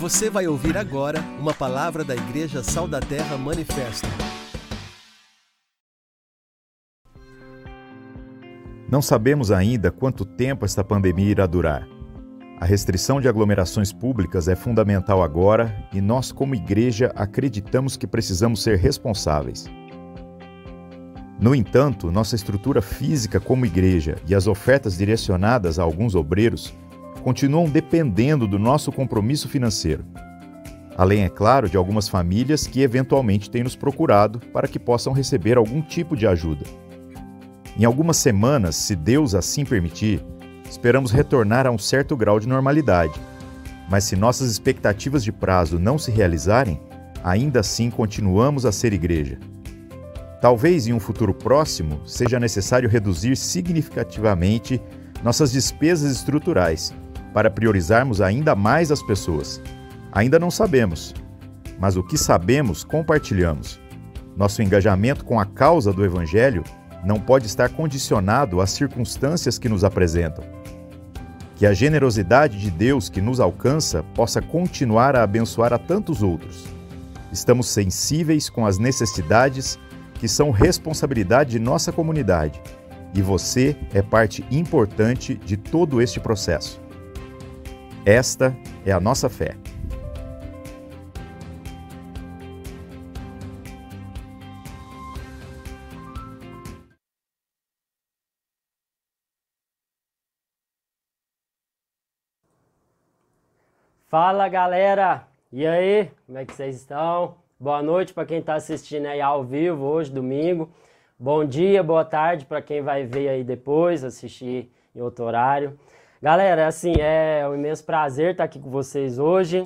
Você vai ouvir agora uma palavra da Igreja Sal da Terra Manifesto. Não sabemos ainda quanto tempo esta pandemia irá durar. A restrição de aglomerações públicas é fundamental agora e nós, como igreja, acreditamos que precisamos ser responsáveis. No entanto, nossa estrutura física como igreja e as ofertas direcionadas a alguns obreiros continuam dependendo do nosso compromisso financeiro. Além, é claro, de algumas famílias que eventualmente têm nos procurado para que possam receber algum tipo de ajuda. Em algumas semanas, se Deus assim permitir, esperamos retornar a um certo grau de normalidade. Mas se nossas expectativas de prazo não se realizarem, ainda assim continuamos a ser igreja. Talvez em um futuro próximo seja necessário reduzir significativamente nossas despesas estruturais para priorizarmos ainda mais as pessoas. Ainda não sabemos, mas o que sabemos, compartilhamos. Nosso engajamento com a causa do Evangelho não pode estar condicionado às circunstâncias que nos apresentam. Que a generosidade de Deus que nos alcança possa continuar a abençoar a tantos outros. Estamos sensíveis com as necessidades que são responsabilidade de nossa comunidade e você é parte importante de todo este processo. Esta é a nossa fé. Fala galera! E aí, como é que vocês estão? Boa noite para quem está assistindo aí ao vivo hoje, domingo. Bom dia, boa tarde para quem vai ver aí depois, assistir em outro horário. Galera, assim, é um imenso prazer estar aqui com vocês hoje.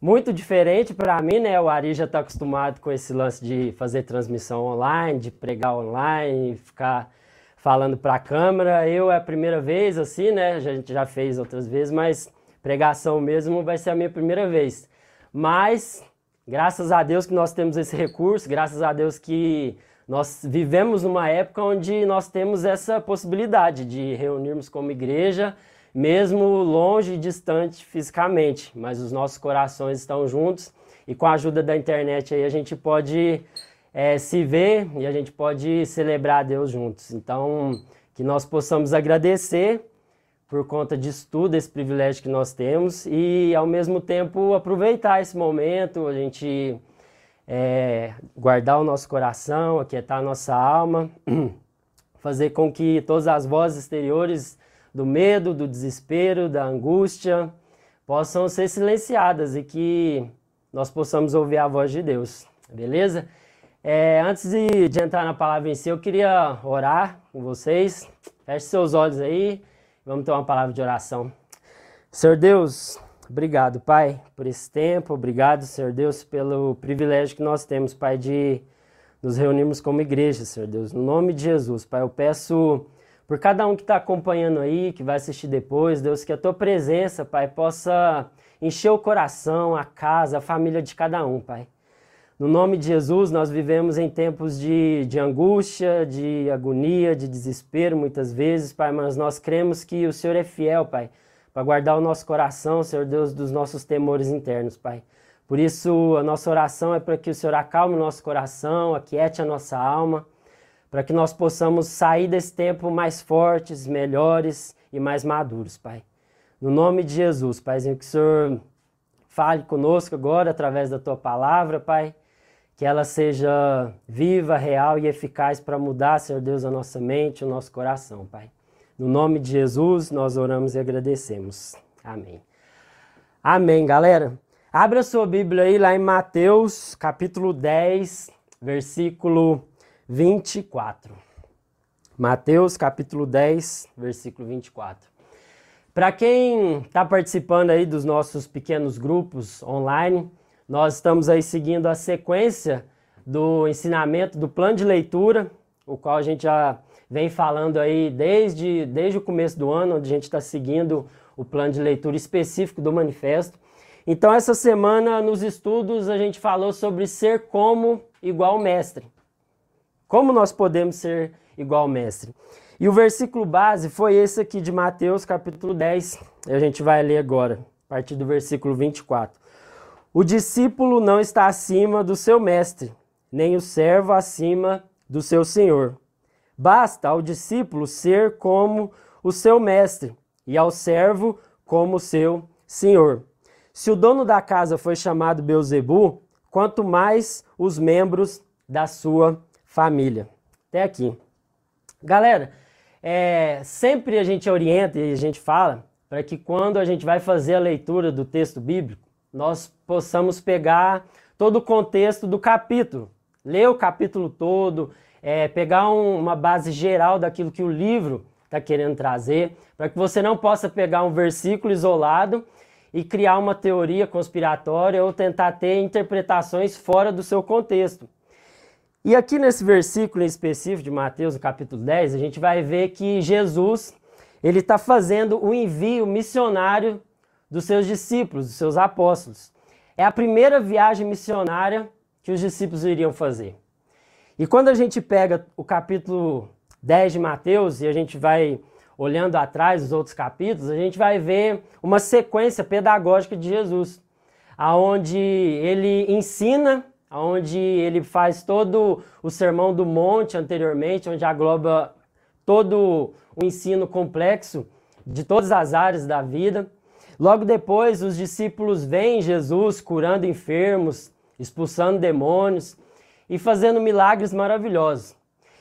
Muito diferente para mim, né? O Ari já está acostumado com esse lance de fazer transmissão online, de pregar online, ficar falando para a câmera. Eu é a primeira vez, assim, né? A gente já fez outras vezes, mas pregação mesmo vai ser a minha primeira vez. Mas, graças a Deus que nós temos esse recurso, graças a Deus que nós vivemos numa época onde nós temos essa possibilidade de reunirmos como igreja mesmo longe e distante fisicamente, mas os nossos corações estão juntos e com a ajuda da internet aí a gente pode é, se ver e a gente pode celebrar a Deus juntos. Então, que nós possamos agradecer por conta disso tudo, esse privilégio que nós temos e ao mesmo tempo aproveitar esse momento, a gente é, guardar o nosso coração, aquietar a nossa alma, fazer com que todas as vozes exteriores do medo, do desespero, da angústia, possam ser silenciadas e que nós possamos ouvir a voz de Deus, beleza? É, antes de, de, entrar na palavra em si, eu queria orar com vocês. Feche seus olhos aí, vamos ter uma palavra de oração. Senhor Deus, obrigado, Pai, por esse tempo. Obrigado, Senhor Deus, pelo privilégio que nós temos, Pai, de nos reunirmos como igreja, Senhor Deus. No nome de Jesus, Pai, eu peço por cada um que está acompanhando aí, que vai assistir depois, Deus, que a tua presença, Pai, possa encher o coração, a casa, a família de cada um, Pai. No nome de Jesus, nós vivemos em tempos de, de angústia, de agonia, de desespero, muitas vezes, Pai, mas nós cremos que o Senhor é fiel, Pai, para guardar o nosso coração, Senhor Deus, dos nossos temores internos, Pai. Por isso, a nossa oração é para que o Senhor acalme o nosso coração, aquiete a nossa alma, para que nós possamos sair desse tempo mais fortes, melhores e mais maduros, Pai. No nome de Jesus, Paizinho, que o Senhor fale conosco agora através da tua palavra, Pai. Que ela seja viva, real e eficaz para mudar, Senhor Deus, a nossa mente, o nosso coração, Pai. No nome de Jesus, nós oramos e agradecemos. Amém. Amém, galera. Abra sua Bíblia aí lá em Mateus, capítulo 10, versículo 24. Mateus capítulo 10, versículo 24. Para quem está participando aí dos nossos pequenos grupos online, nós estamos aí seguindo a sequência do ensinamento do plano de leitura, o qual a gente já vem falando aí desde, desde o começo do ano, onde a gente está seguindo o plano de leitura específico do manifesto. Então, essa semana, nos estudos, a gente falou sobre ser como igual mestre. Como nós podemos ser igual ao mestre? E o versículo base foi esse aqui de Mateus, capítulo 10. E a gente vai ler agora, a partir do versículo 24. O discípulo não está acima do seu mestre, nem o servo acima do seu senhor. Basta ao discípulo ser como o seu mestre e ao servo como o seu senhor. Se o dono da casa foi chamado Beuzebu, quanto mais os membros da sua família. Até aqui. Galera, é, sempre a gente orienta e a gente fala para que quando a gente vai fazer a leitura do texto bíblico, nós possamos pegar todo o contexto do capítulo, ler o capítulo todo, é, pegar um, uma base geral daquilo que o livro está querendo trazer, para que você não possa pegar um versículo isolado e criar uma teoria conspiratória ou tentar ter interpretações fora do seu contexto. E aqui nesse versículo em específico de Mateus, capítulo 10, a gente vai ver que Jesus ele está fazendo o envio missionário dos seus discípulos, dos seus apóstolos. É a primeira viagem missionária que os discípulos iriam fazer. E quando a gente pega o capítulo 10 de Mateus e a gente vai olhando atrás os outros capítulos, a gente vai ver uma sequência pedagógica de Jesus, aonde ele ensina, aonde ele faz todo o sermão do monte anteriormente, onde agloba todo o ensino complexo de todas as áreas da vida. Logo depois, os discípulos veem Jesus curando enfermos, expulsando demônios e fazendo milagres maravilhosos.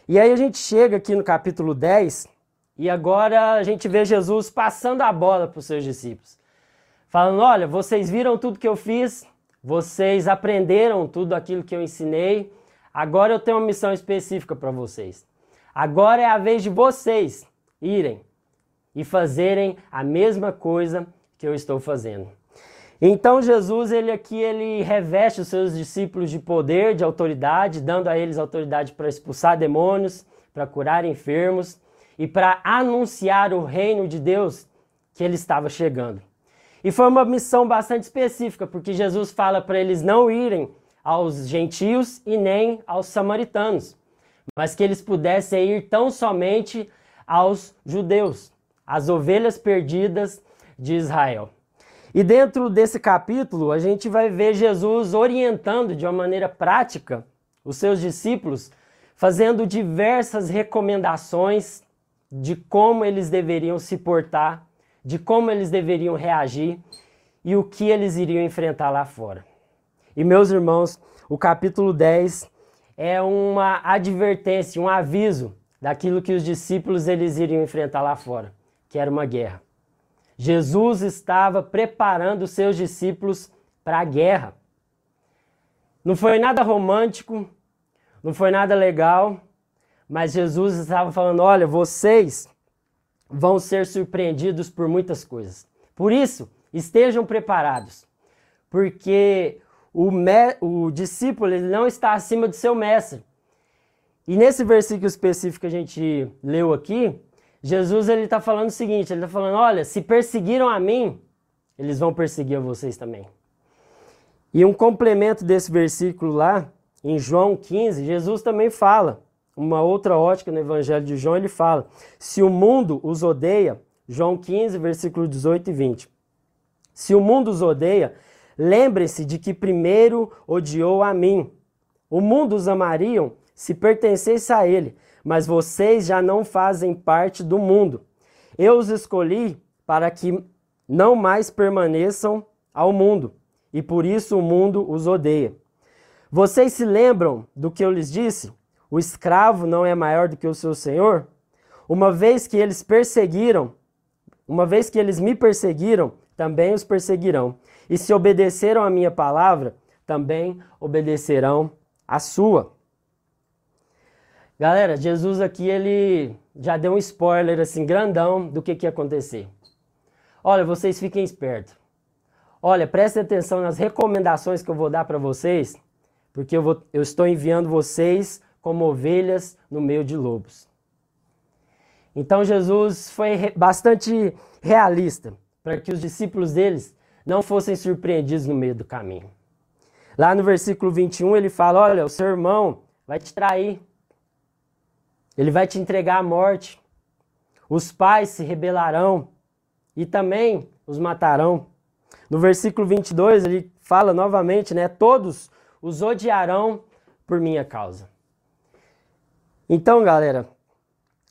E aí a gente chega aqui no capítulo 10 e agora a gente vê Jesus passando a bola para os seus discípulos. Falando: olha, vocês viram tudo que eu fiz, vocês aprenderam tudo aquilo que eu ensinei, agora eu tenho uma missão específica para vocês. Agora é a vez de vocês irem e fazerem a mesma coisa que eu estou fazendo. Então Jesus, ele aqui, ele reveste os seus discípulos de poder, de autoridade, dando a eles autoridade para expulsar demônios, para curar enfermos e para anunciar o reino de Deus que ele estava chegando. E foi uma missão bastante específica, porque Jesus fala para eles não irem aos gentios e nem aos samaritanos, mas que eles pudessem ir tão somente aos judeus, as ovelhas perdidas de Israel. E dentro desse capítulo, a gente vai ver Jesus orientando de uma maneira prática os seus discípulos, fazendo diversas recomendações de como eles deveriam se portar, de como eles deveriam reagir e o que eles iriam enfrentar lá fora. E meus irmãos, o capítulo 10 é uma advertência, um aviso daquilo que os discípulos eles iriam enfrentar lá fora, que era uma guerra. Jesus estava preparando seus discípulos para a guerra. Não foi nada romântico, não foi nada legal, mas Jesus estava falando: olha, vocês vão ser surpreendidos por muitas coisas. Por isso, estejam preparados, porque o, o discípulo não está acima do seu mestre. E nesse versículo específico que a gente leu aqui, Jesus ele está falando o seguinte, ele está falando, olha, se perseguiram a mim, eles vão perseguir a vocês também. E um complemento desse versículo lá, em João 15, Jesus também fala, uma outra ótica no Evangelho de João, ele fala, se o mundo os odeia, João 15, versículo 18 e 20. Se o mundo os odeia, lembre-se de que primeiro odiou a mim. O mundo os amariam se pertencesse a ele, mas vocês já não fazem parte do mundo. Eu os escolhi para que não mais permaneçam ao mundo, e por isso o mundo os odeia. Vocês se lembram do que eu lhes disse? O escravo não é maior do que o seu senhor? Uma vez que eles perseguiram, uma vez que eles me perseguiram, também os perseguirão. E se obedeceram à minha palavra, também obedecerão à sua. Galera, Jesus aqui ele já deu um spoiler assim grandão do que, que ia acontecer. Olha, vocês fiquem espertos. Olha, prestem atenção nas recomendações que eu vou dar para vocês, porque eu, vou, eu estou enviando vocês como ovelhas no meio de lobos. Então Jesus foi bastante realista para que os discípulos deles não fossem surpreendidos no meio do caminho. Lá no versículo 21 ele fala: Olha, o seu irmão vai te trair. Ele vai te entregar à morte. Os pais se rebelarão e também os matarão. No versículo 22, ele fala novamente, né? Todos os odiarão por minha causa. Então, galera,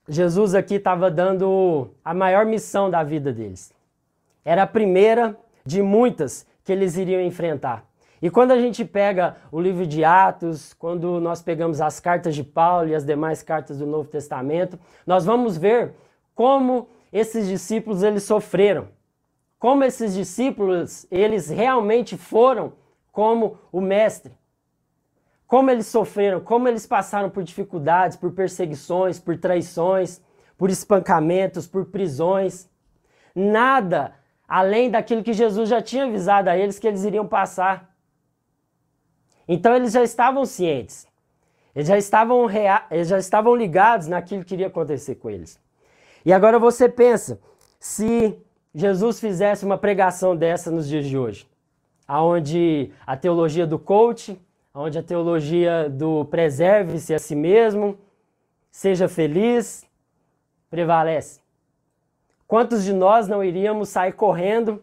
Jesus aqui estava dando a maior missão da vida deles. Era a primeira de muitas que eles iriam enfrentar. E quando a gente pega o livro de Atos, quando nós pegamos as cartas de Paulo e as demais cartas do Novo Testamento, nós vamos ver como esses discípulos eles sofreram. Como esses discípulos, eles realmente foram como o mestre. Como eles sofreram, como eles passaram por dificuldades, por perseguições, por traições, por espancamentos, por prisões. Nada além daquilo que Jesus já tinha avisado a eles que eles iriam passar. Então eles já estavam cientes. Eles já estavam, rea... eles já estavam ligados naquilo que iria acontecer com eles. E agora você pensa, se Jesus fizesse uma pregação dessa nos dias de hoje, aonde a teologia do coach, onde a teologia do preserve-se a si mesmo, seja feliz, prevalece. Quantos de nós não iríamos sair correndo,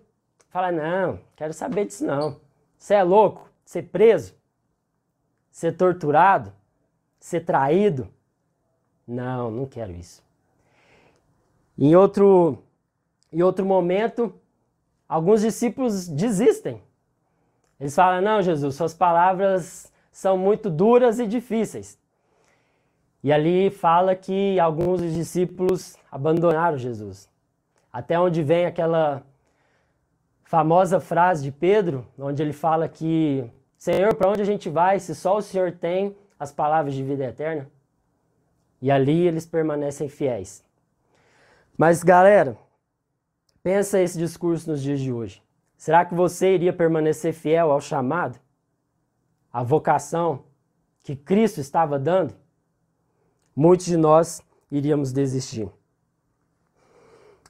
falar, não, quero saber disso não. Você é louco? Ser preso? ser torturado, ser traído. Não, não quero isso. Em outro, em outro momento, alguns discípulos desistem. Eles falam: Não, Jesus, suas palavras são muito duras e difíceis. E ali fala que alguns dos discípulos abandonaram Jesus. Até onde vem aquela famosa frase de Pedro, onde ele fala que Senhor, para onde a gente vai se só o Senhor tem as palavras de vida eterna? E ali eles permanecem fiéis. Mas galera, pensa esse discurso nos dias de hoje. Será que você iria permanecer fiel ao chamado? À vocação que Cristo estava dando? Muitos de nós iríamos desistir.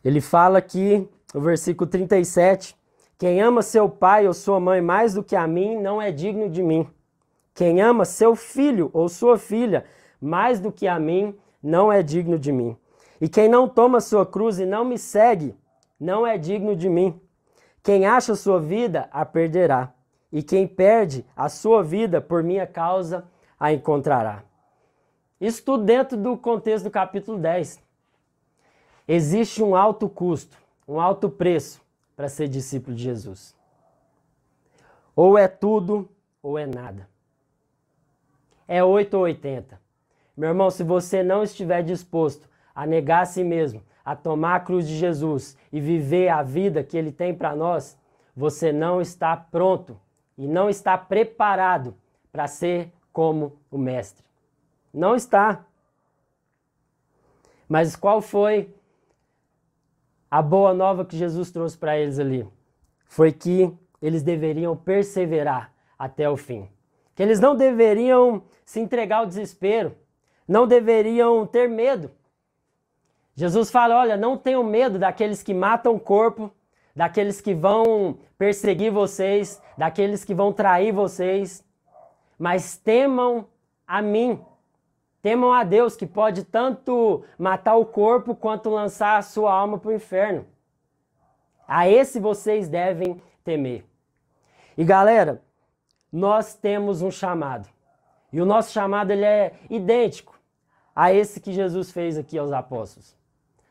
Ele fala aqui no versículo 37 quem ama seu pai ou sua mãe mais do que a mim não é digno de mim. Quem ama seu filho ou sua filha mais do que a mim não é digno de mim. E quem não toma sua cruz e não me segue não é digno de mim. Quem acha sua vida a perderá, e quem perde a sua vida por minha causa a encontrará. Isso tudo dentro do contexto do capítulo 10. Existe um alto custo, um alto preço para ser discípulo de Jesus. Ou é tudo ou é nada. É 8 ou 80. Meu irmão, se você não estiver disposto a negar a si mesmo, a tomar a cruz de Jesus e viver a vida que ele tem para nós, você não está pronto e não está preparado para ser como o mestre. Não está. Mas qual foi a boa nova que Jesus trouxe para eles ali foi que eles deveriam perseverar até o fim. Que eles não deveriam se entregar ao desespero, não deveriam ter medo. Jesus fala: olha, não tenham medo daqueles que matam o corpo, daqueles que vão perseguir vocês, daqueles que vão trair vocês, mas temam a mim. Temam a Deus que pode tanto matar o corpo quanto lançar a sua alma para o inferno. A esse vocês devem temer. E galera, nós temos um chamado. E o nosso chamado ele é idêntico a esse que Jesus fez aqui aos apóstolos.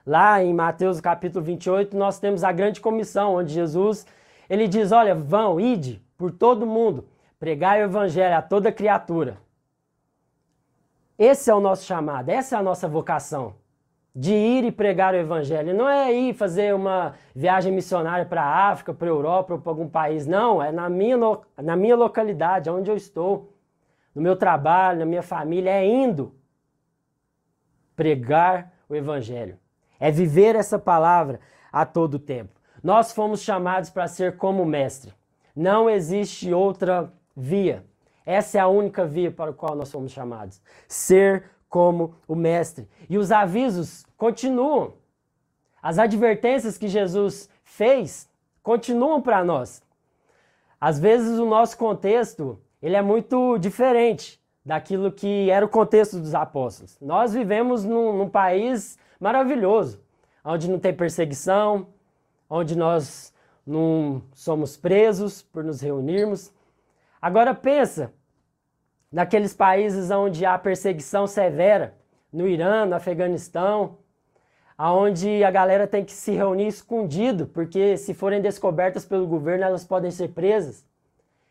Lá em Mateus capítulo 28, nós temos a grande comissão, onde Jesus ele diz: Olha, vão, ide por todo mundo, pregai o evangelho a toda criatura. Esse é o nosso chamado, essa é a nossa vocação. De ir e pregar o evangelho. Não é ir fazer uma viagem missionária para a África, para a Europa ou para algum país. Não, é na minha, na minha localidade, onde eu estou. No meu trabalho, na minha família. É indo pregar o evangelho. É viver essa palavra a todo tempo. Nós fomos chamados para ser como mestre. Não existe outra via. Essa é a única via para a qual nós somos chamados. Ser como o Mestre. E os avisos continuam. As advertências que Jesus fez continuam para nós. Às vezes o nosso contexto ele é muito diferente daquilo que era o contexto dos apóstolos. Nós vivemos num, num país maravilhoso, onde não tem perseguição, onde nós não somos presos por nos reunirmos. Agora pensa naqueles países onde há perseguição severa, no Irã, no Afeganistão, aonde a galera tem que se reunir escondido, porque se forem descobertas pelo governo, elas podem ser presas,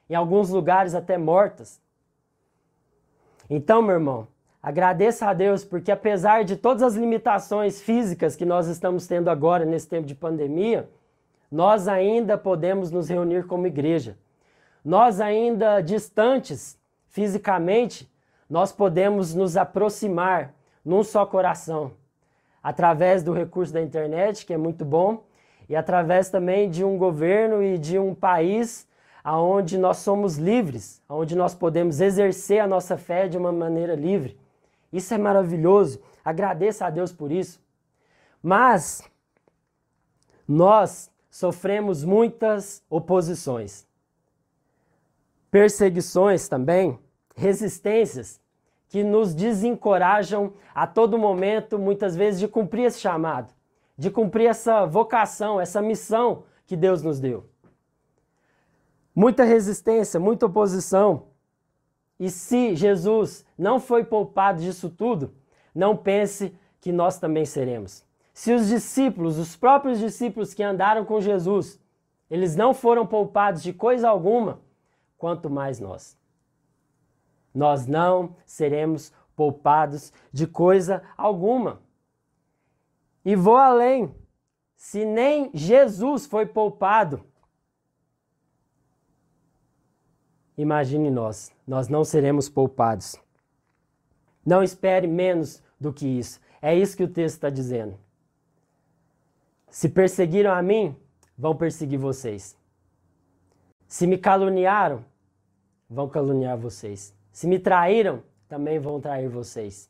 em alguns lugares até mortas. Então, meu irmão, agradeça a Deus, porque apesar de todas as limitações físicas que nós estamos tendo agora nesse tempo de pandemia, nós ainda podemos nos reunir como igreja. Nós ainda distantes fisicamente, nós podemos nos aproximar num só coração através do recurso da internet, que é muito bom, e através também de um governo e de um país onde nós somos livres, onde nós podemos exercer a nossa fé de uma maneira livre. Isso é maravilhoso. Agradeça a Deus por isso. Mas nós sofremos muitas oposições, perseguições também, resistências que nos desencorajam a todo momento, muitas vezes, de cumprir esse chamado, de cumprir essa vocação, essa missão que Deus nos deu. Muita resistência, muita oposição. E se Jesus não foi poupado disso tudo, não pense que nós também seremos. Se os discípulos, os próprios discípulos que andaram com Jesus, eles não foram poupados de coisa alguma, quanto mais nós nós não seremos poupados de coisa alguma. E vou além. Se nem Jesus foi poupado, imagine nós, nós não seremos poupados. Não espere menos do que isso. É isso que o texto está dizendo. Se perseguiram a mim, vão perseguir vocês. Se me caluniaram, vão caluniar vocês. Se me traíram, também vão trair vocês.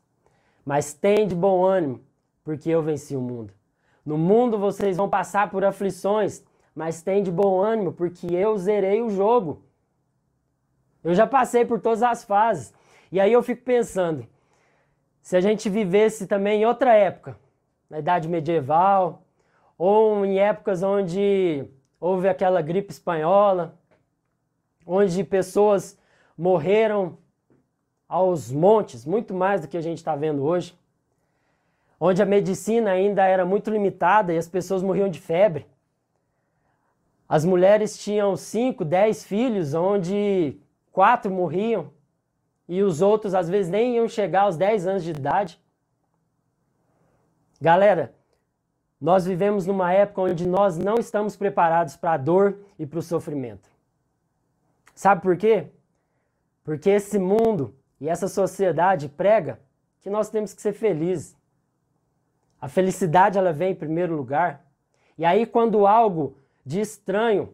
Mas tem de bom ânimo, porque eu venci o mundo. No mundo vocês vão passar por aflições, mas tem de bom ânimo, porque eu zerei o jogo. Eu já passei por todas as fases. E aí eu fico pensando, se a gente vivesse também em outra época, na idade medieval, ou em épocas onde houve aquela gripe espanhola, onde pessoas morreram aos montes, muito mais do que a gente está vendo hoje, onde a medicina ainda era muito limitada e as pessoas morriam de febre. As mulheres tinham cinco, dez filhos, onde quatro morriam e os outros às vezes nem iam chegar aos dez anos de idade. Galera, nós vivemos numa época onde nós não estamos preparados para a dor e para o sofrimento. Sabe por quê? Porque esse mundo e essa sociedade prega que nós temos que ser felizes. A felicidade ela vem em primeiro lugar. E aí quando algo de estranho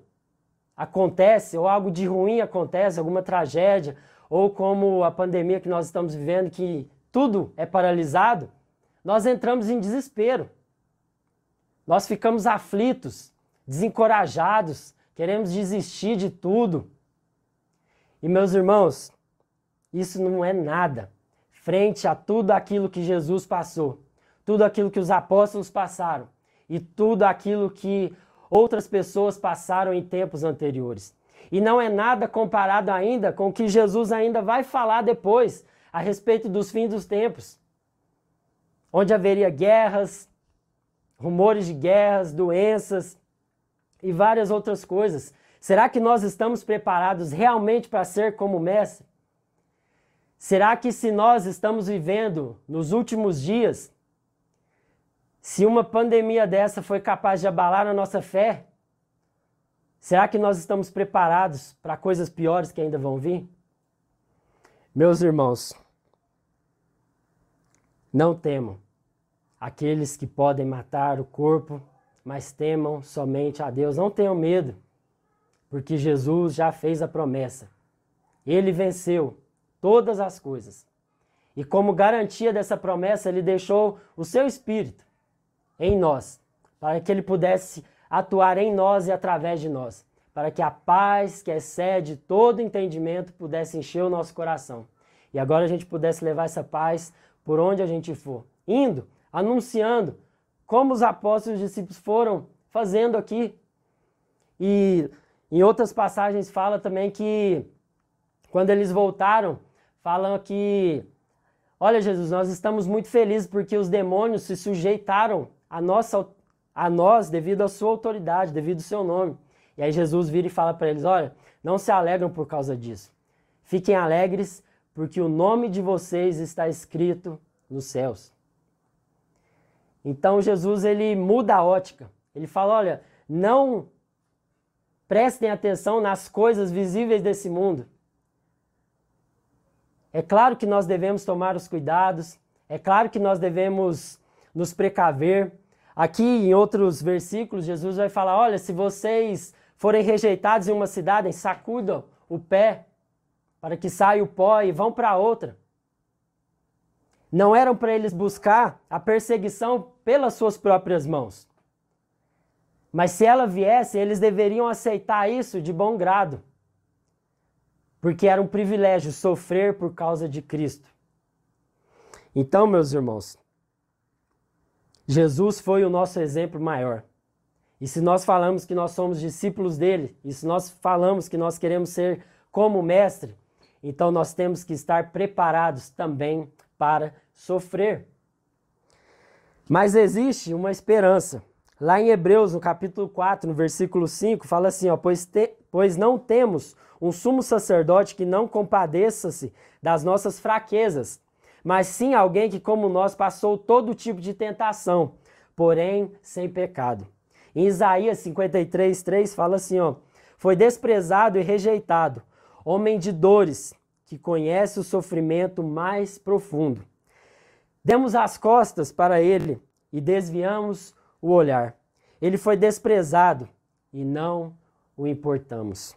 acontece ou algo de ruim acontece, alguma tragédia, ou como a pandemia que nós estamos vivendo que tudo é paralisado, nós entramos em desespero. Nós ficamos aflitos, desencorajados, queremos desistir de tudo. E meus irmãos, isso não é nada frente a tudo aquilo que Jesus passou, tudo aquilo que os apóstolos passaram e tudo aquilo que outras pessoas passaram em tempos anteriores. E não é nada comparado ainda com o que Jesus ainda vai falar depois a respeito dos fins dos tempos, onde haveria guerras, rumores de guerras, doenças e várias outras coisas. Será que nós estamos preparados realmente para ser como Mestre? Será que se nós estamos vivendo nos últimos dias, se uma pandemia dessa foi capaz de abalar a nossa fé, será que nós estamos preparados para coisas piores que ainda vão vir? Meus irmãos, não temam aqueles que podem matar o corpo, mas temam somente a Deus. Não tenham medo, porque Jesus já fez a promessa. Ele venceu todas as coisas. E como garantia dessa promessa, ele deixou o seu espírito em nós, para que ele pudesse atuar em nós e através de nós, para que a paz que excede todo entendimento pudesse encher o nosso coração. E agora a gente pudesse levar essa paz por onde a gente for, indo, anunciando, como os apóstolos e discípulos foram fazendo aqui. E em outras passagens fala também que quando eles voltaram, falam que Olha, Jesus, nós estamos muito felizes porque os demônios se sujeitaram a, nossa, a nós devido à sua autoridade, devido ao seu nome. E aí Jesus vira e fala para eles: Olha, não se alegram por causa disso. Fiquem alegres porque o nome de vocês está escrito nos céus. Então Jesus ele muda a ótica. Ele fala: olha, não prestem atenção nas coisas visíveis desse mundo. É claro que nós devemos tomar os cuidados, é claro que nós devemos nos precaver. Aqui em outros versículos, Jesus vai falar: olha, se vocês forem rejeitados em uma cidade, sacudam o pé para que saia o pó e vão para outra. Não eram para eles buscar a perseguição pelas suas próprias mãos. Mas se ela viesse, eles deveriam aceitar isso de bom grado porque era um privilégio sofrer por causa de Cristo. Então, meus irmãos, Jesus foi o nosso exemplo maior. E se nós falamos que nós somos discípulos dele, e se nós falamos que nós queremos ser como mestre, então nós temos que estar preparados também para sofrer. Mas existe uma esperança. Lá em Hebreus, no capítulo 4, no versículo 5, fala assim: ó, pois, te, pois não temos um sumo sacerdote que não compadeça-se das nossas fraquezas, mas sim alguém que, como nós, passou todo tipo de tentação, porém sem pecado. Em Isaías 53, 3 fala assim: ó, foi desprezado e rejeitado, homem de dores, que conhece o sofrimento mais profundo. Demos as costas para ele e desviamos o olhar. Ele foi desprezado e não o importamos.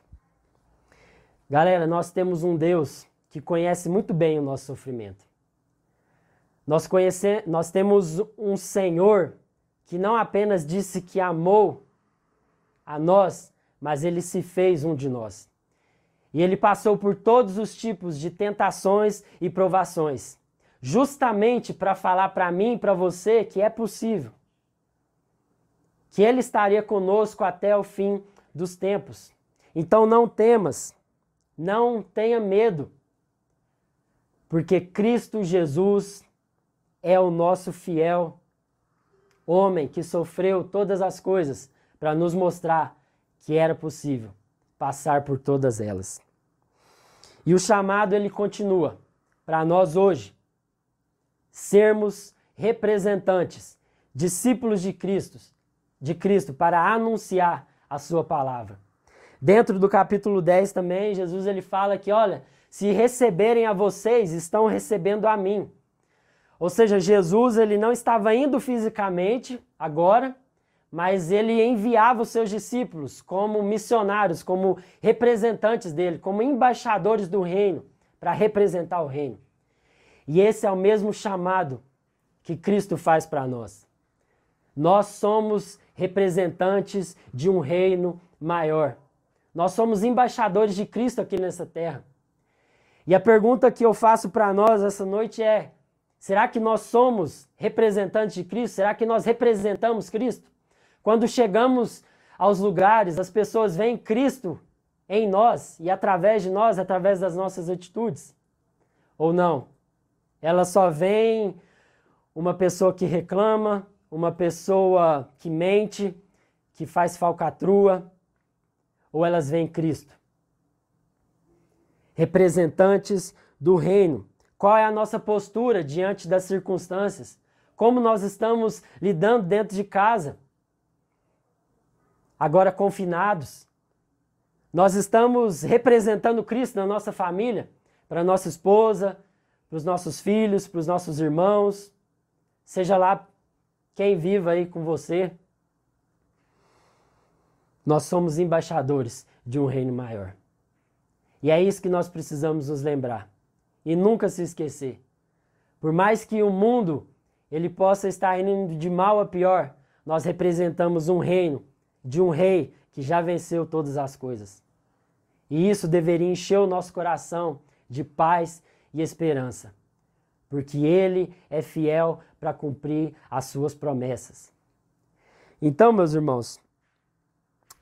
Galera, nós temos um Deus que conhece muito bem o nosso sofrimento. Nós, conhece, nós temos um Senhor que não apenas disse que amou a nós, mas ele se fez um de nós. E ele passou por todos os tipos de tentações e provações, justamente para falar para mim e para você que é possível. Que ele estaria conosco até o fim dos tempos. Então não temas, não tenha medo, porque Cristo Jesus é o nosso fiel homem que sofreu todas as coisas para nos mostrar que era possível passar por todas elas. E o chamado ele continua para nós hoje sermos representantes, discípulos de Cristo, de Cristo para anunciar a sua palavra. Dentro do capítulo 10 também, Jesus ele fala que, olha, se receberem a vocês, estão recebendo a mim. Ou seja, Jesus ele não estava indo fisicamente agora, mas ele enviava os seus discípulos como missionários, como representantes dele, como embaixadores do reino, para representar o reino. E esse é o mesmo chamado que Cristo faz para nós. Nós somos representantes de um reino maior. Nós somos embaixadores de Cristo aqui nessa terra. E a pergunta que eu faço para nós essa noite é: será que nós somos representantes de Cristo? Será que nós representamos Cristo? Quando chegamos aos lugares, as pessoas veem Cristo em nós e através de nós, através das nossas atitudes? Ou não? Elas só veem uma pessoa que reclama, uma pessoa que mente, que faz falcatrua, ou elas veem Cristo? Representantes do reino. Qual é a nossa postura diante das circunstâncias? Como nós estamos lidando dentro de casa? Agora confinados. Nós estamos representando Cristo na nossa família, para nossa esposa, para os nossos filhos, para os nossos irmãos, seja lá quem viva aí com você. Nós somos embaixadores de um reino maior. E é isso que nós precisamos nos lembrar e nunca se esquecer. Por mais que o mundo ele possa estar indo de mal a pior, nós representamos um reino de um rei que já venceu todas as coisas. E isso deveria encher o nosso coração de paz e esperança, porque ele é fiel para cumprir as suas promessas. Então, meus irmãos,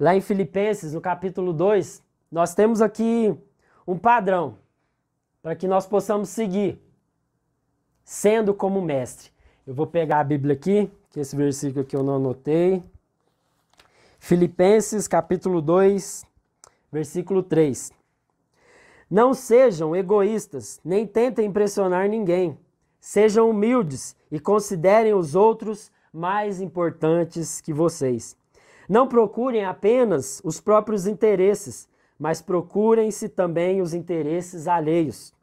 Lá em Filipenses, no capítulo 2, nós temos aqui um padrão para que nós possamos seguir, sendo como mestre. Eu vou pegar a Bíblia aqui, que esse versículo que eu não anotei. Filipenses, capítulo 2, versículo 3. Não sejam egoístas, nem tentem impressionar ninguém. Sejam humildes e considerem os outros mais importantes que vocês. Não procurem apenas os próprios interesses, mas procurem-se também os interesses alheios.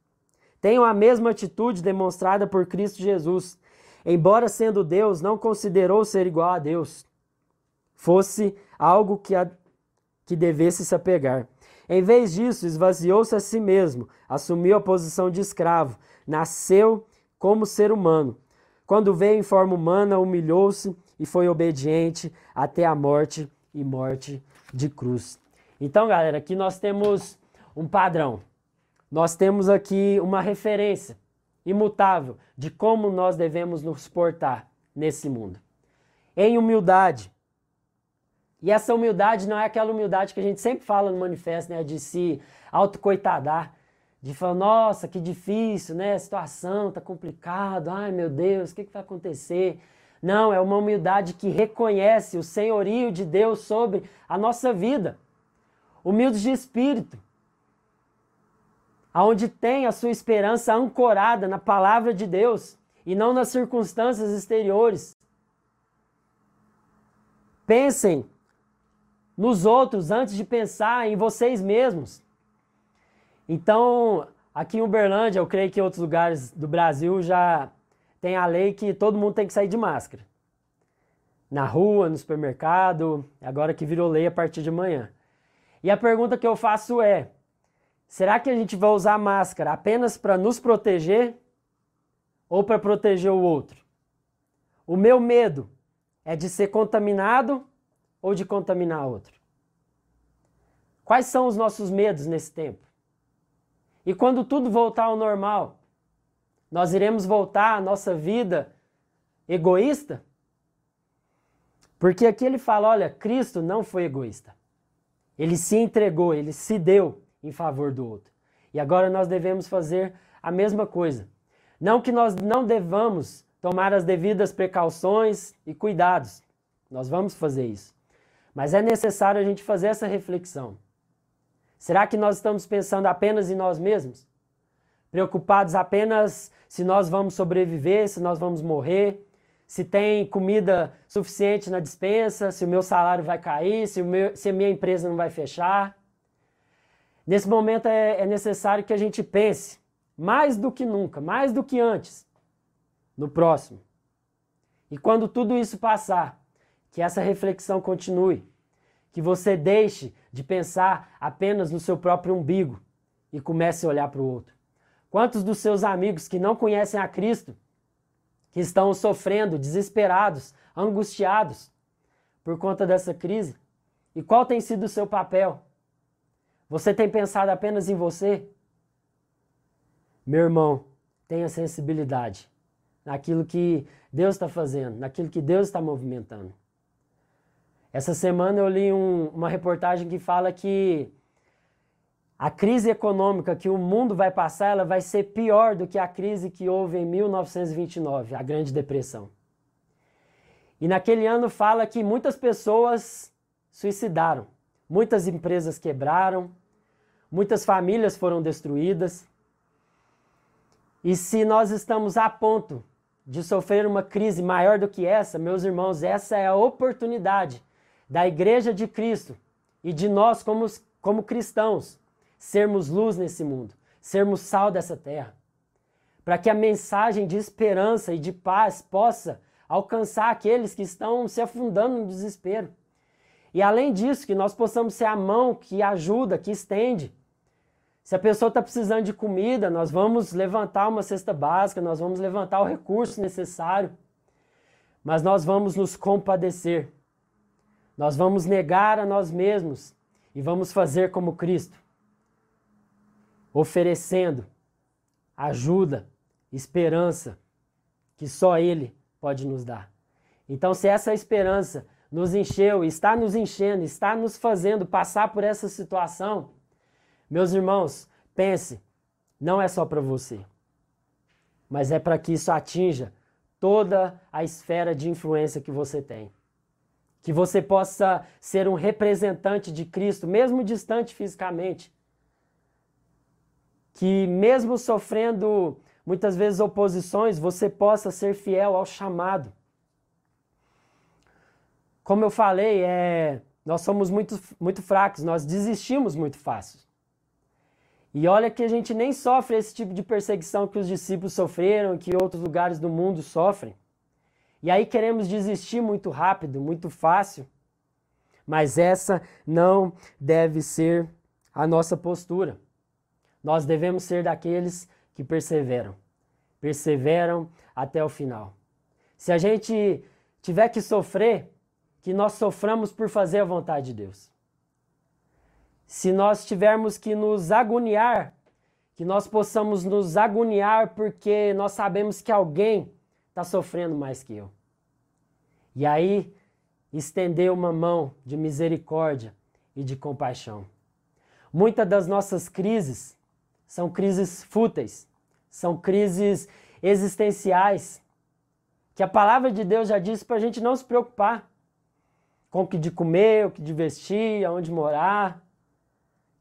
Tenham a mesma atitude demonstrada por Cristo Jesus. Embora sendo Deus, não considerou ser igual a Deus. Fosse algo que, a, que devesse se apegar. Em vez disso, esvaziou-se a si mesmo, assumiu a posição de escravo, nasceu como ser humano. Quando veio em forma humana, humilhou-se e foi obediente até a morte e morte de cruz. Então, galera, aqui nós temos um padrão. Nós temos aqui uma referência imutável de como nós devemos nos portar nesse mundo. Em humildade. E essa humildade não é aquela humildade que a gente sempre fala no manifesto, né, de se autocoitadar, de falar, nossa, que difícil, né, a situação tá complicado, ai meu Deus, o que, que vai acontecer? Não, é uma humildade que reconhece o senhorio de Deus sobre a nossa vida. Humildes de espírito, aonde tem a sua esperança ancorada na palavra de Deus e não nas circunstâncias exteriores. Pensem nos outros antes de pensar em vocês mesmos. Então, aqui em Uberlândia, eu creio que em outros lugares do Brasil já tem a lei que todo mundo tem que sair de máscara. Na rua, no supermercado, agora que virou lei a partir de amanhã. E a pergunta que eu faço é: será que a gente vai usar máscara apenas para nos proteger ou para proteger o outro? O meu medo é de ser contaminado ou de contaminar outro? Quais são os nossos medos nesse tempo? E quando tudo voltar ao normal, nós iremos voltar à nossa vida egoísta? Porque aqui ele fala: olha, Cristo não foi egoísta. Ele se entregou, ele se deu em favor do outro. E agora nós devemos fazer a mesma coisa. Não que nós não devamos tomar as devidas precauções e cuidados. Nós vamos fazer isso. Mas é necessário a gente fazer essa reflexão. Será que nós estamos pensando apenas em nós mesmos? Preocupados apenas se nós vamos sobreviver, se nós vamos morrer, se tem comida suficiente na dispensa, se o meu salário vai cair, se, meu, se a minha empresa não vai fechar. Nesse momento é, é necessário que a gente pense mais do que nunca, mais do que antes, no próximo. E quando tudo isso passar, que essa reflexão continue, que você deixe de pensar apenas no seu próprio umbigo e comece a olhar para o outro. Quantos dos seus amigos que não conhecem a Cristo, que estão sofrendo, desesperados, angustiados por conta dessa crise? E qual tem sido o seu papel? Você tem pensado apenas em você? Meu irmão, tenha sensibilidade naquilo que Deus está fazendo, naquilo que Deus está movimentando. Essa semana eu li um, uma reportagem que fala que a crise econômica que o mundo vai passar, ela vai ser pior do que a crise que houve em 1929, a Grande Depressão. E naquele ano fala que muitas pessoas suicidaram, muitas empresas quebraram, muitas famílias foram destruídas. E se nós estamos a ponto de sofrer uma crise maior do que essa, meus irmãos, essa é a oportunidade da Igreja de Cristo e de nós, como, como cristãos, sermos luz nesse mundo, sermos sal dessa terra, para que a mensagem de esperança e de paz possa alcançar aqueles que estão se afundando no desespero. E além disso, que nós possamos ser a mão que ajuda, que estende. Se a pessoa está precisando de comida, nós vamos levantar uma cesta básica, nós vamos levantar o recurso necessário, mas nós vamos nos compadecer nós vamos negar a nós mesmos e vamos fazer como Cristo, oferecendo ajuda, esperança que só Ele pode nos dar. Então, se essa esperança nos encheu, está nos enchendo, está nos fazendo passar por essa situação, meus irmãos, pense, não é só para você, mas é para que isso atinja toda a esfera de influência que você tem. Que você possa ser um representante de Cristo, mesmo distante fisicamente. Que, mesmo sofrendo muitas vezes oposições, você possa ser fiel ao chamado. Como eu falei, é, nós somos muito, muito fracos, nós desistimos muito fácil. E olha que a gente nem sofre esse tipo de perseguição que os discípulos sofreram, que outros lugares do mundo sofrem. E aí queremos desistir muito rápido, muito fácil. Mas essa não deve ser a nossa postura. Nós devemos ser daqueles que perseveram. Perseveram até o final. Se a gente tiver que sofrer, que nós soframos por fazer a vontade de Deus se nós tivermos que nos agoniar, que nós possamos nos agoniar porque nós sabemos que alguém está sofrendo mais que eu. E aí, estender uma mão de misericórdia e de compaixão. Muitas das nossas crises são crises fúteis, são crises existenciais, que a palavra de Deus já disse para a gente não se preocupar com o que de comer, o que de vestir, aonde morar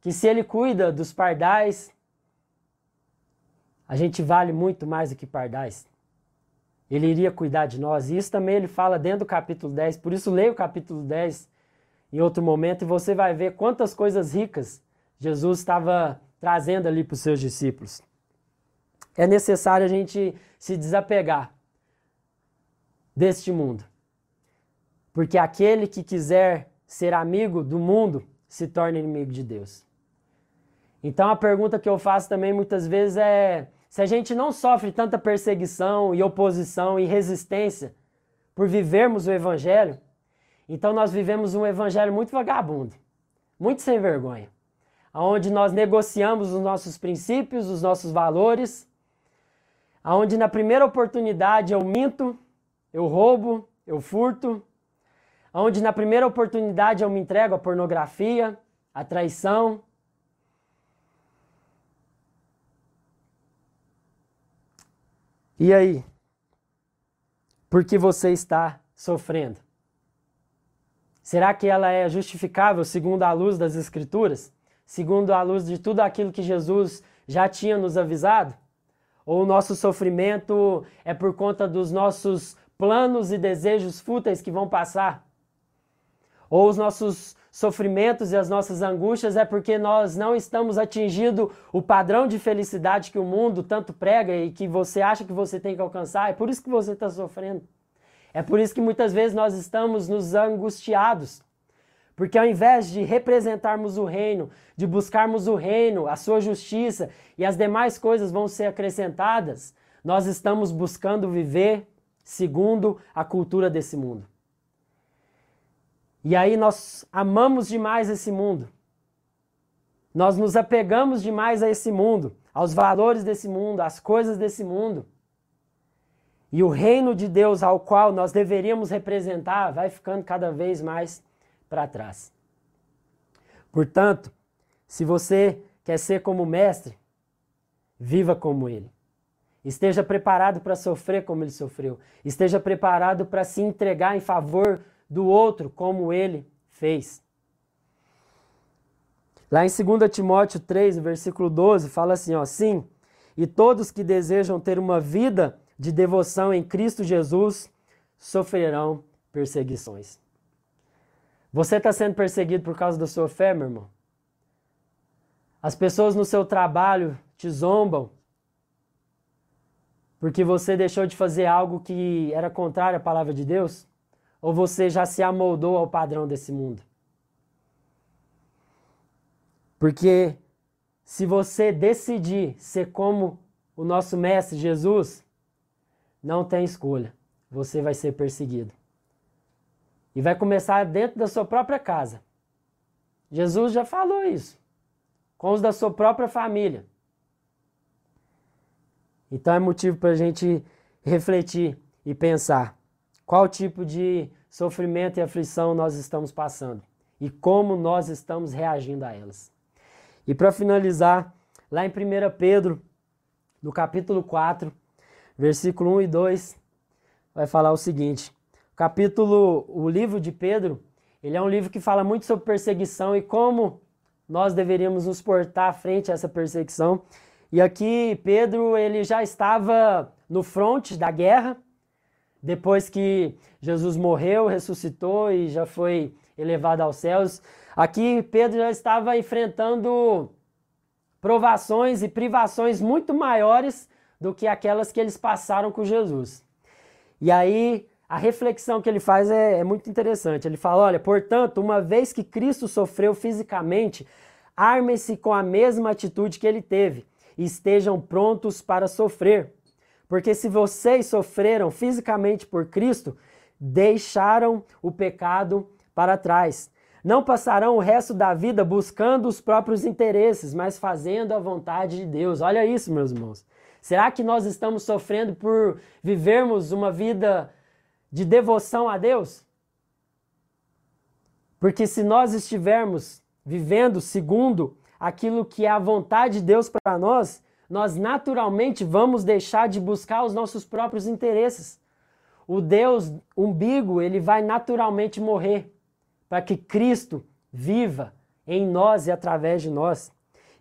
que se ele cuida dos pardais, a gente vale muito mais do que pardais. Ele iria cuidar de nós. E isso também ele fala dentro do capítulo 10. Por isso, leia o capítulo 10 em outro momento e você vai ver quantas coisas ricas Jesus estava trazendo ali para os seus discípulos. É necessário a gente se desapegar deste mundo. Porque aquele que quiser ser amigo do mundo se torna inimigo de Deus. Então a pergunta que eu faço também muitas vezes é: se a gente não sofre tanta perseguição e oposição e resistência por vivermos o Evangelho, então nós vivemos um Evangelho muito vagabundo, muito sem vergonha, onde nós negociamos os nossos princípios, os nossos valores, onde na primeira oportunidade eu minto, eu roubo, eu furto, onde na primeira oportunidade eu me entrego à pornografia, à traição, E aí? Por que você está sofrendo? Será que ela é justificável segundo a luz das Escrituras? Segundo a luz de tudo aquilo que Jesus já tinha nos avisado? Ou o nosso sofrimento é por conta dos nossos planos e desejos fúteis que vão passar? Ou os nossos sofrimentos e as nossas angústias é porque nós não estamos atingindo o padrão de felicidade que o mundo tanto prega e que você acha que você tem que alcançar. É por isso que você está sofrendo. É por isso que muitas vezes nós estamos nos angustiados. Porque ao invés de representarmos o reino, de buscarmos o reino, a sua justiça e as demais coisas vão ser acrescentadas, nós estamos buscando viver segundo a cultura desse mundo. E aí nós amamos demais esse mundo. Nós nos apegamos demais a esse mundo, aos valores desse mundo, às coisas desse mundo. E o reino de Deus ao qual nós deveríamos representar vai ficando cada vez mais para trás. Portanto, se você quer ser como mestre, viva como ele. Esteja preparado para sofrer como ele sofreu. Esteja preparado para se entregar em favor do outro como ele fez. Lá em 2 Timóteo 3, versículo 12, fala assim: ó, sim, e todos que desejam ter uma vida de devoção em Cristo Jesus sofrerão perseguições. Você está sendo perseguido por causa da sua fé, meu irmão? As pessoas no seu trabalho te zombam porque você deixou de fazer algo que era contrário à palavra de Deus? Ou você já se amoldou ao padrão desse mundo? Porque se você decidir ser como o nosso mestre Jesus, não tem escolha. Você vai ser perseguido. E vai começar dentro da sua própria casa. Jesus já falou isso. Com os da sua própria família. Então é motivo para a gente refletir e pensar qual tipo de sofrimento e aflição nós estamos passando e como nós estamos reagindo a elas. E para finalizar, lá em 1 Pedro, no capítulo 4, versículo 1 e 2, vai falar o seguinte: capítulo, o livro de Pedro, ele é um livro que fala muito sobre perseguição e como nós deveríamos nos portar frente a essa perseguição. E aqui Pedro, ele já estava no fronte da guerra, depois que Jesus morreu, ressuscitou e já foi elevado aos céus. Aqui Pedro já estava enfrentando provações e privações muito maiores do que aquelas que eles passaram com Jesus. E aí a reflexão que ele faz é, é muito interessante. Ele fala: olha, portanto, uma vez que Cristo sofreu fisicamente, armem-se com a mesma atitude que ele teve e estejam prontos para sofrer. Porque se vocês sofreram fisicamente por Cristo, deixaram o pecado para trás. Não passarão o resto da vida buscando os próprios interesses, mas fazendo a vontade de Deus. Olha isso, meus irmãos. Será que nós estamos sofrendo por vivermos uma vida de devoção a Deus? Porque se nós estivermos vivendo segundo aquilo que é a vontade de Deus para nós, nós naturalmente vamos deixar de buscar os nossos próprios interesses. O Deus umbigo, ele vai naturalmente morrer para que Cristo viva em nós e através de nós.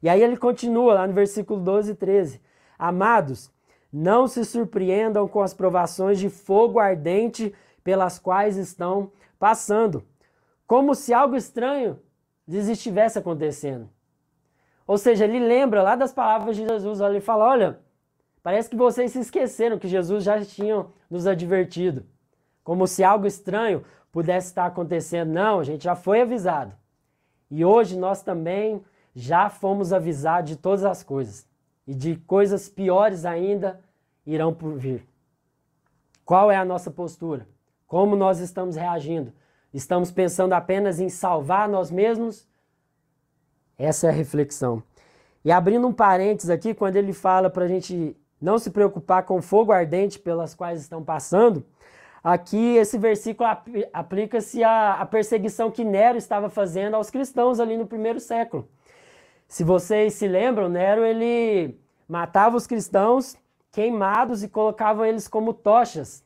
E aí ele continua lá no versículo 12 e 13. Amados, não se surpreendam com as provações de fogo ardente pelas quais estão passando, como se algo estranho lhes estivesse acontecendo. Ou seja, ele lembra lá das palavras de Jesus, ele fala: Olha, parece que vocês se esqueceram que Jesus já tinha nos advertido. Como se algo estranho pudesse estar acontecendo. Não, a gente já foi avisado. E hoje nós também já fomos avisados de todas as coisas. E de coisas piores ainda irão por vir. Qual é a nossa postura? Como nós estamos reagindo? Estamos pensando apenas em salvar nós mesmos essa é a reflexão. E abrindo um parênteses aqui, quando ele fala para a gente não se preocupar com o fogo ardente pelas quais estão passando, aqui esse versículo aplica-se à, perseguição que Nero estava fazendo aos cristãos ali no primeiro século. Se vocês se lembram, Nero ele matava os cristãos queimados e colocava eles como tochas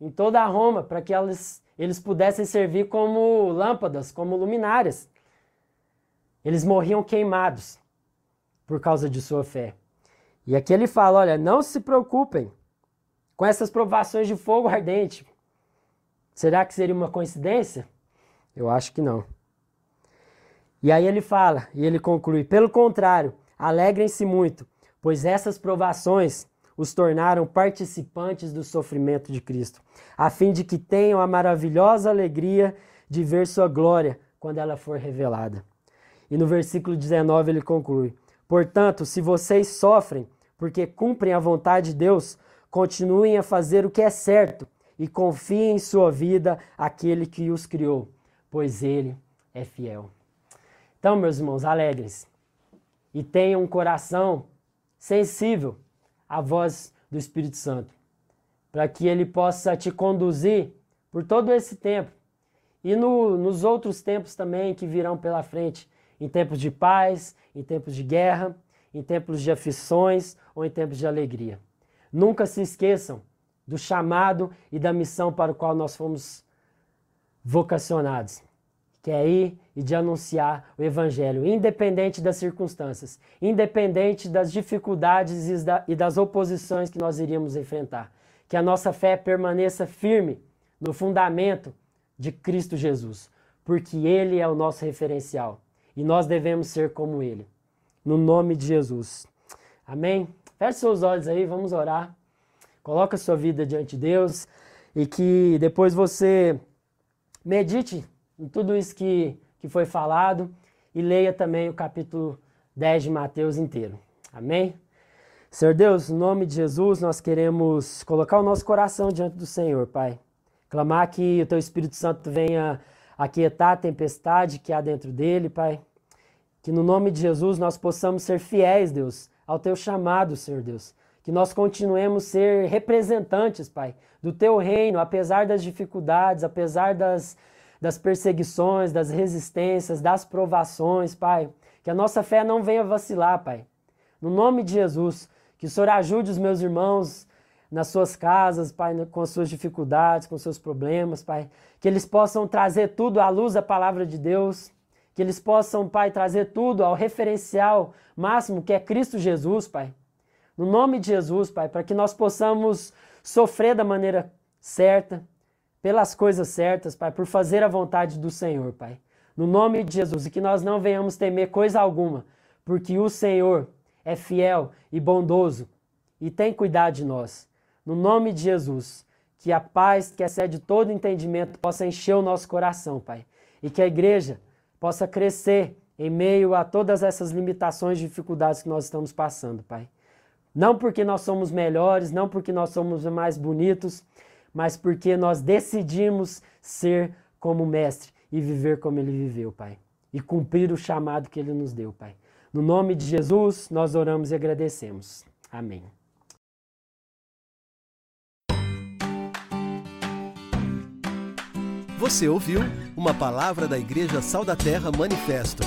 em toda a Roma para que eles, eles pudessem servir como lâmpadas, como luminárias. Eles morriam queimados por causa de sua fé. E aqui ele fala: olha, não se preocupem com essas provações de fogo ardente. Será que seria uma coincidência? Eu acho que não. E aí ele fala, e ele conclui: pelo contrário, alegrem-se muito, pois essas provações os tornaram participantes do sofrimento de Cristo, a fim de que tenham a maravilhosa alegria de ver sua glória quando ela for revelada. E no versículo 19 ele conclui: Portanto, se vocês sofrem porque cumprem a vontade de Deus, continuem a fazer o que é certo e confiem em sua vida aquele que os criou, pois ele é fiel. Então, meus irmãos, alegrem-se e tenham um coração sensível à voz do Espírito Santo, para que ele possa te conduzir por todo esse tempo e no, nos outros tempos também que virão pela frente em tempos de paz, em tempos de guerra, em tempos de aflições ou em tempos de alegria. Nunca se esqueçam do chamado e da missão para o qual nós fomos vocacionados, que é ir e de anunciar o Evangelho, independente das circunstâncias, independente das dificuldades e das oposições que nós iríamos enfrentar. Que a nossa fé permaneça firme no fundamento de Cristo Jesus, porque Ele é o nosso referencial e nós devemos ser como Ele. No nome de Jesus. Amém? Feche seus olhos aí, vamos orar. Coloca sua vida diante de Deus e que depois você medite em tudo isso que, que foi falado e leia também o capítulo 10 de Mateus inteiro. Amém? Senhor Deus, no nome de Jesus, nós queremos colocar o nosso coração diante do Senhor, Pai. Clamar que o Teu Espírito Santo venha aquietar a tempestade que há dentro dele, Pai. Que no nome de Jesus nós possamos ser fiéis, Deus, ao teu chamado, Senhor Deus. Que nós continuemos ser representantes, Pai, do Teu reino, apesar das dificuldades, apesar das, das perseguições, das resistências, das provações, Pai. Que a nossa fé não venha vacilar, Pai. No nome de Jesus, que o Senhor ajude os meus irmãos nas suas casas, Pai, com as suas dificuldades, com os seus problemas, Pai. Que eles possam trazer tudo à luz da palavra de Deus. Que eles possam, Pai, trazer tudo ao referencial máximo que é Cristo Jesus, Pai. No nome de Jesus, Pai, para que nós possamos sofrer da maneira certa, pelas coisas certas, Pai, por fazer a vontade do Senhor, Pai. No nome de Jesus, e que nós não venhamos temer coisa alguma, porque o Senhor é fiel e bondoso e tem cuidado de nós. No nome de Jesus, que a paz que excede todo entendimento possa encher o nosso coração, Pai. E que a igreja possa crescer em meio a todas essas limitações e dificuldades que nós estamos passando, Pai. Não porque nós somos melhores, não porque nós somos mais bonitos, mas porque nós decidimos ser como mestre e viver como ele viveu, Pai. E cumprir o chamado que ele nos deu, Pai. No nome de Jesus, nós oramos e agradecemos. Amém. Você ouviu uma palavra da Igreja Sal da Terra Manifesto.